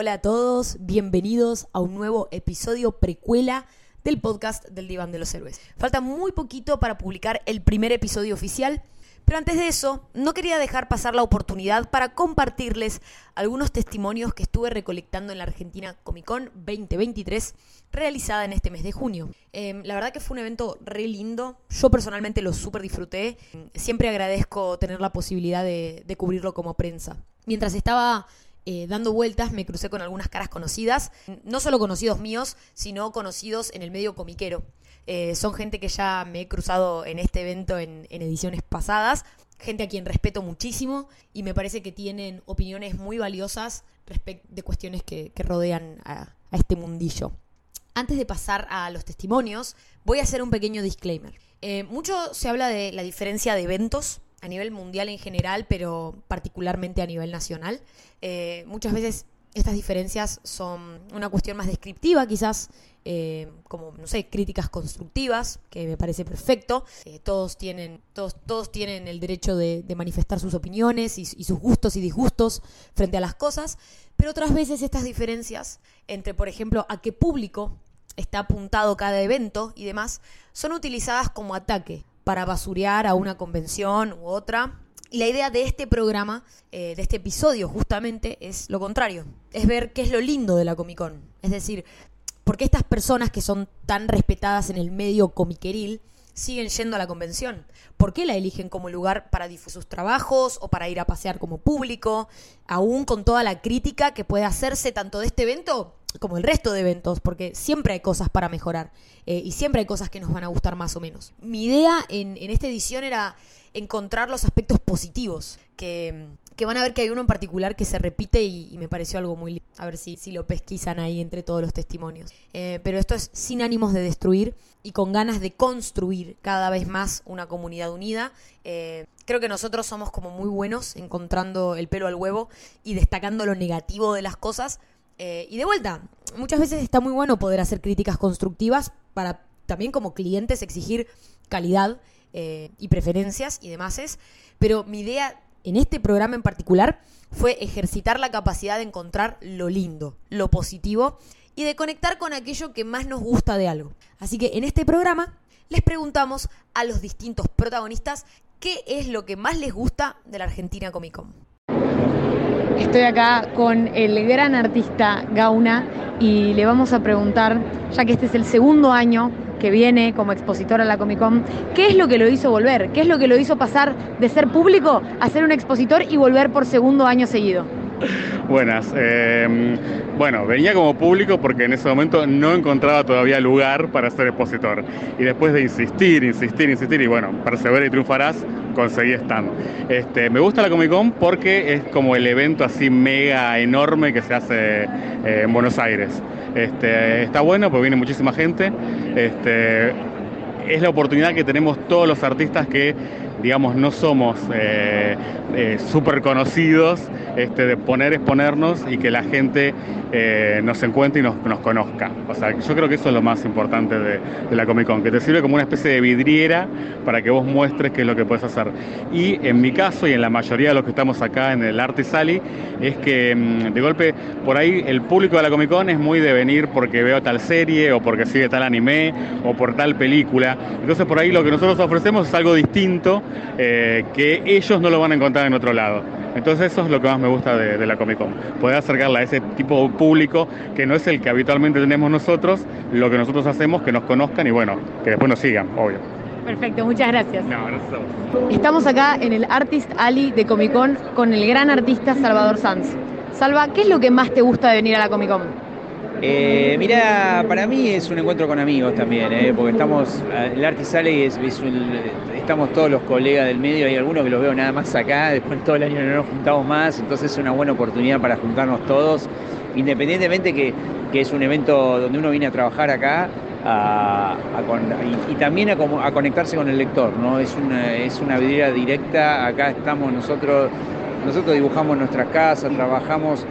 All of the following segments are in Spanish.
Hola a todos, bienvenidos a un nuevo episodio precuela del podcast del Diván de los Héroes. Falta muy poquito para publicar el primer episodio oficial, pero antes de eso, no quería dejar pasar la oportunidad para compartirles algunos testimonios que estuve recolectando en la Argentina Comic Con 2023, realizada en este mes de junio. Eh, la verdad que fue un evento re lindo, yo personalmente lo súper disfruté, siempre agradezco tener la posibilidad de, de cubrirlo como prensa. Mientras estaba eh, dando vueltas me crucé con algunas caras conocidas, no solo conocidos míos, sino conocidos en el medio comiquero. Eh, son gente que ya me he cruzado en este evento en, ediciones pasadas, gente a quien respeto muchísimo y me parece que tienen opiniones muy valiosas respecto de cuestiones que, rodean a, este mundillo. Antes de pasar a los testimonios, voy a hacer un pequeño disclaimer. Eh, mucho se habla de la diferencia de eventos a nivel mundial en general, pero particularmente a nivel nacional. Eh, muchas veces estas diferencias son una cuestión más descriptiva, quizás eh, como, no sé, críticas constructivas, que me parece perfecto. Eh, todos, tienen, todos, todos tienen el derecho de, manifestar sus opiniones y, sus gustos y disgustos frente a las cosas, pero otras veces estas diferencias entre, por ejemplo, a qué público está apuntado cada evento y demás, son utilizadas como ataque para basurear a una convención u otra. Y la idea de este programa, eh, de este episodio justamente, es lo contrario. Es ver qué es lo lindo de la Comic Con. Es decir, por qué estas personas que son tan respetadas en el medio comiqueril siguen yendo a la convención? ¿Por qué la eligen como lugar para difundir sus trabajos o para ir a pasear como público? Aún con toda la crítica que puede hacerse tanto de este evento como el resto de eventos, porque siempre hay cosas para mejorar eh, y siempre hay cosas que nos van a gustar más o menos. Mi idea en, esta edición era encontrar los aspectos positivos, que, van a ver que hay uno en particular que se repite y, me pareció algo muy lindo. A ver si, si lo pesquisan ahí entre todos los testimonios. Eh, pero esto es sin ánimos de destruir y con ganas de construir cada vez más una comunidad unida. Eh, creo que nosotros somos como muy buenos encontrando el pelo al huevo y destacando lo negativo de las cosas eh, y de vuelta, muchas veces está muy bueno poder hacer críticas constructivas para también como clientes exigir calidad eh, y preferencias y demás. Pero mi idea en este programa en particular fue ejercitar la capacidad de encontrar lo lindo, lo positivo y de conectar con aquello que más nos gusta de algo. Así que en este programa les preguntamos a los distintos protagonistas qué es lo que más les gusta de la Argentina Comic Con. Estoy acá con el gran artista Gauna y le vamos a preguntar, ya que este es el segundo año que viene como expositor a la Comic Con, ¿qué es lo que lo hizo volver? ¿Qué es lo que lo hizo pasar de ser público a ser un expositor y volver por segundo año seguido? Buenas. Em, bueno, venía como público porque en ese momento no encontraba todavía lugar para ser expositor. Y después de insistir, insistir, insistir, y bueno, persevera y triunfarás, conseguí stand. Este, me gusta la Comic Con porque es como el evento así mega enorme que se hace eh, en Buenos Aires. Este, está bueno porque viene muchísima gente. Este, es la oportunidad que tenemos todos los artistas que digamos, no somos eh, eh, súper conocidos, este, de poner, exponernos y que la gente eh, nos encuentre y nos, conozca. O sea, yo creo que eso es lo más importante de, la Comic Con, que te sirve como una especie de vidriera para que vos muestres qué es lo que puedes hacer. Y en mi caso y en la mayoría de los que estamos acá en el Arte Sali, es que mm, de golpe por ahí el público de la Comic Con es muy de venir porque veo tal serie o porque sigue tal anime o por tal película. Entonces por ahí lo que nosotros ofrecemos es algo distinto eh, que ellos no lo van a encontrar en otro lado. Entonces eso es lo que más me gusta de, la Comic Con, poder acercarla a ese tipo de público que no es el que habitualmente tenemos nosotros, lo que nosotros hacemos, que nos conozcan y bueno, que después nos sigan, obvio. Perfecto, muchas gracias. No, gracias a Estamos acá en el Artist Alley de Comic Con con el gran artista Salvador Sanz. Salva, ¿qué es lo que más te gusta de venir a la Comic Con? Eh, mira, para mí es un encuentro con amigos también, eh, porque estamos, el Artist Alley es, estamos todos los colegas del medio, hay algunos que los veo nada más acá, después todo el año no nos juntamos más, entonces es una buena oportunidad para juntarnos todos, independientemente que, es un evento donde uno viene a trabajar acá y, también a, conectarse con el lector, ¿no? Es una, es una vidriera directa, acá estamos nosotros, nosotros dibujamos nuestras casas, trabajamos,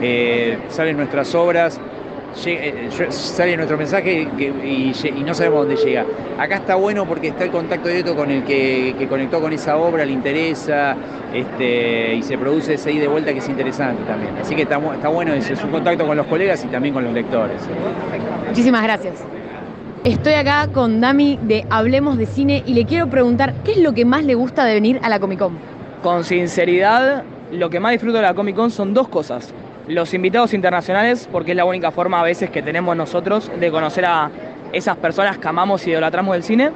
eh, salen nuestras obras eh, sale nuestro mensaje y, no sabemos dónde llega. Acá está bueno porque está el contacto directo con el que, conectó con esa obra, le interesa este, y se produce ese ida de vuelta que es interesante también. Así que está, está bueno eso, es un contacto con los colegas y también con los lectores. Muchísimas gracias. Estoy acá con Dami de Hablemos de Cine y le quiero preguntar qué es lo que más le gusta de venir a la Comic Con. Con sinceridad, lo que más disfruto de la Comic Con son dos cosas los invitados internacionales, porque es la única forma a veces que tenemos nosotros de conocer a esas personas que amamos y idolatramos del cine.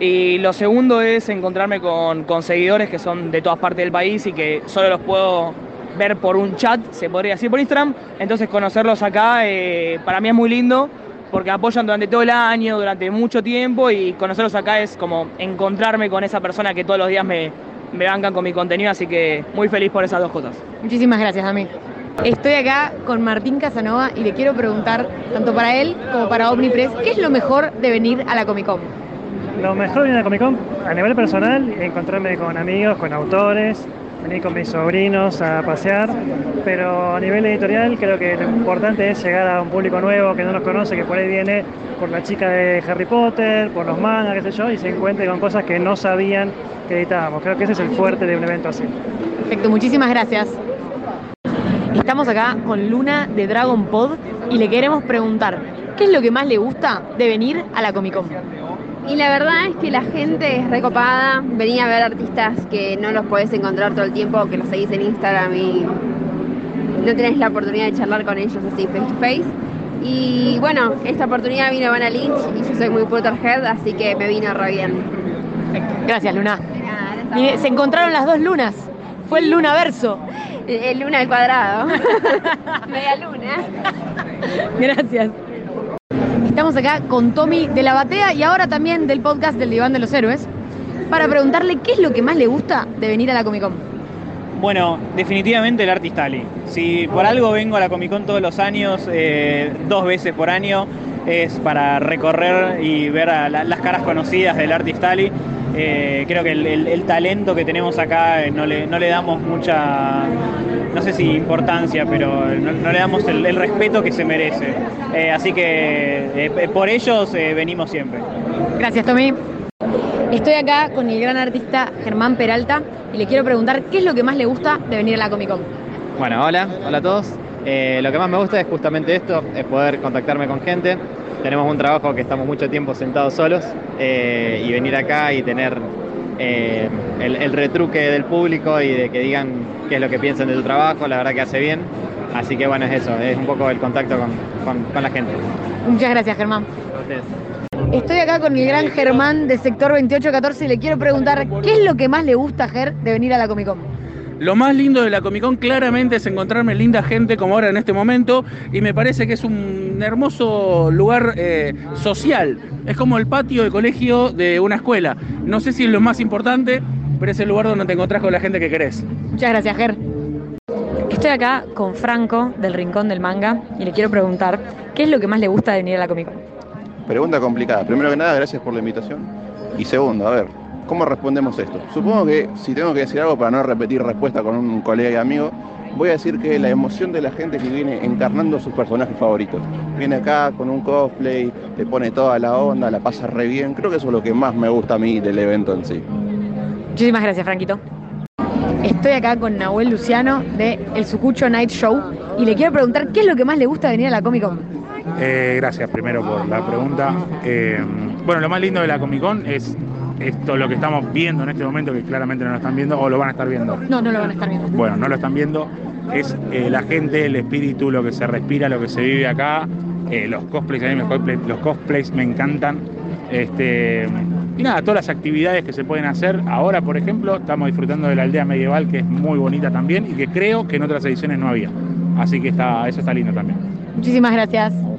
Y lo segundo es encontrarme con, seguidores que son de todas partes del país y que solo los puedo ver por un chat, se podría decir por Instagram. Entonces conocerlos acá eh, para mí es muy lindo porque apoyan durante todo el año, durante mucho tiempo y conocerlos acá es como encontrarme con esa persona que todos los días me, me bancan con mi contenido, así que muy feliz por esas dos cosas. Muchísimas gracias, a mí. Estoy acá con Martín Casanova y le quiero preguntar, tanto para él como para Omnipress, ¿qué es lo mejor de venir a la Comic Con? Lo mejor de venir a la Comic Con, a nivel personal, encontrarme con amigos, con autores, venir con mis sobrinos a pasear, pero a nivel editorial creo que lo importante es llegar a un público nuevo que no nos conoce, que por ahí viene por la chica de Harry Potter, por los mangas, qué sé yo, y se encuentre con cosas que no sabían que editábamos. Creo que ese es el fuerte de un evento así. Perfecto, muchísimas gracias. Estamos acá con Luna de Dragon Pod y le queremos preguntar, ¿qué es lo que más le gusta de venir a la Comic Con? Y la verdad es que la gente es recopada, venía a ver artistas que no los podés encontrar todo el tiempo, que los seguís en Instagram y no tenés la oportunidad de charlar con ellos así face to face. Y bueno, esta oportunidad vino Vanna Lynch y yo soy muy Potterhead, así que me vino re bien. Gracias, Luna. se encontraron las dos lunas. Fue el lunaverso. El luna al cuadrado. Media luna. Gracias. Estamos acá con Tommy de la Batea y ahora también del podcast del Diván de los Héroes para preguntarle qué es lo que más le gusta de venir a la Comic Con. Bueno, definitivamente el Artistali. Si por algo vengo a la Comic Con todos los años, eh, dos veces por año, es para recorrer y ver a las caras conocidas del Artistali. Eh, creo que el, talento que tenemos acá eh, no le, no le damos mucha, no sé si importancia, pero no, le damos el, respeto que se merece. Eh, así que por ellos venimos siempre. Gracias, Tommy. Estoy acá con el gran artista Germán Peralta y le quiero preguntar qué es lo que más le gusta de venir a la Comic Con. Bueno, hola, hola a todos. Lo que más me gusta es justamente esto, es poder contactarme con gente, tenemos un trabajo que estamos mucho tiempo sentados solos eh, y venir acá y tener eh, el, retruque del público y de que digan qué es lo que piensan de tu trabajo, la verdad que hace bien. Así que bueno, es eso, es un poco el contacto con, la gente. Muchas gracias, Germán. Estoy acá con el gran Germán de sector 2814 y le quiero preguntar qué es lo que más le gusta a Ger de venir a la Comic Con. Lo más lindo de la Comic Con claramente es encontrarme linda gente como ahora en este momento y me parece que es un hermoso lugar eh, social. Es como el patio de colegio de una escuela. No sé si es lo más importante, pero es el lugar donde te encontrás con la gente que querés. Muchas gracias, Ger. Estoy acá con Franco del Rincón del Manga y le quiero preguntar qué es lo que más le gusta de venir a la Comic Con. Pregunta complicada. Primero que nada, gracias por la invitación. Y segundo, a ver, ¿Cómo respondemos esto? Supongo que si tengo que decir algo para no repetir respuesta con un colega y amigo, voy a decir que la emoción de la gente que viene encarnando sus personajes favoritos. Viene acá con un cosplay, te pone toda la onda, la pasa re bien. Creo que eso es lo que más me gusta a mí del evento en sí. Muchísimas gracias, Franquito. Estoy acá con Nahuel Luciano de El Sucucho Night Show y le quiero preguntar qué es lo que más le gusta de venir a la Comic Con. Eh, gracias primero por la pregunta. Eh, bueno, lo más lindo de la Comic Con es esto lo que estamos viendo en este momento, que claramente no lo están viendo, o lo van a estar viendo. No, no lo van a estar viendo. Bueno, no lo están viendo. Es eh, la gente, el espíritu, lo que se respira, lo que se vive acá. Eh, los cosplays, a mí me, los cosplays me encantan. Este, y nada, todas las actividades que se pueden hacer. Ahora, por ejemplo, estamos disfrutando de la aldea medieval, que es muy bonita también y que creo que en otras ediciones no había. Así que está, eso está lindo también. Muchísimas gracias.